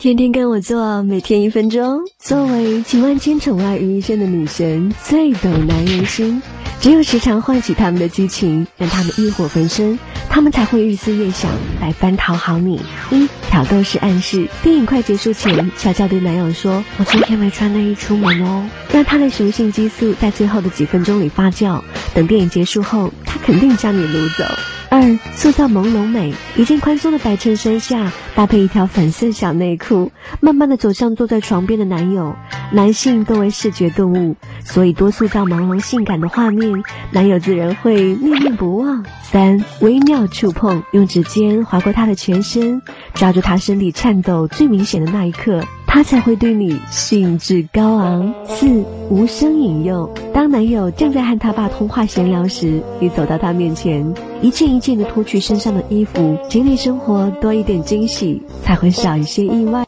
天天跟我做，每天一分钟。作为集万千宠爱于一身的女神，最懂男人心。只有时常唤起他们的激情，让他们欲火焚身，他们才会日思夜想来翻讨好你。一挑逗式暗示，电影快结束前，悄悄对男友说：“我今天没穿内衣出门哦。”让他的雄性激素在最后的几分钟里发酵，等电影结束后，他肯定将你掳走。二，塑造朦胧美，一件宽松的白衬衫下搭配一条粉色小内裤，慢慢的走向坐在床边的男友。男性多为视觉动物，所以多塑造朦胧性感的画面，男友自然会念念不忘。三，微妙触碰，用指尖划过他的全身，抓住他身体颤抖最明显的那一刻。他才会对你兴致高昂。四无声引诱，当男友正在和他爸通话闲聊时，你走到他面前，一件一件的脱去身上的衣服，经历生活多一点惊喜，才会少一些意外。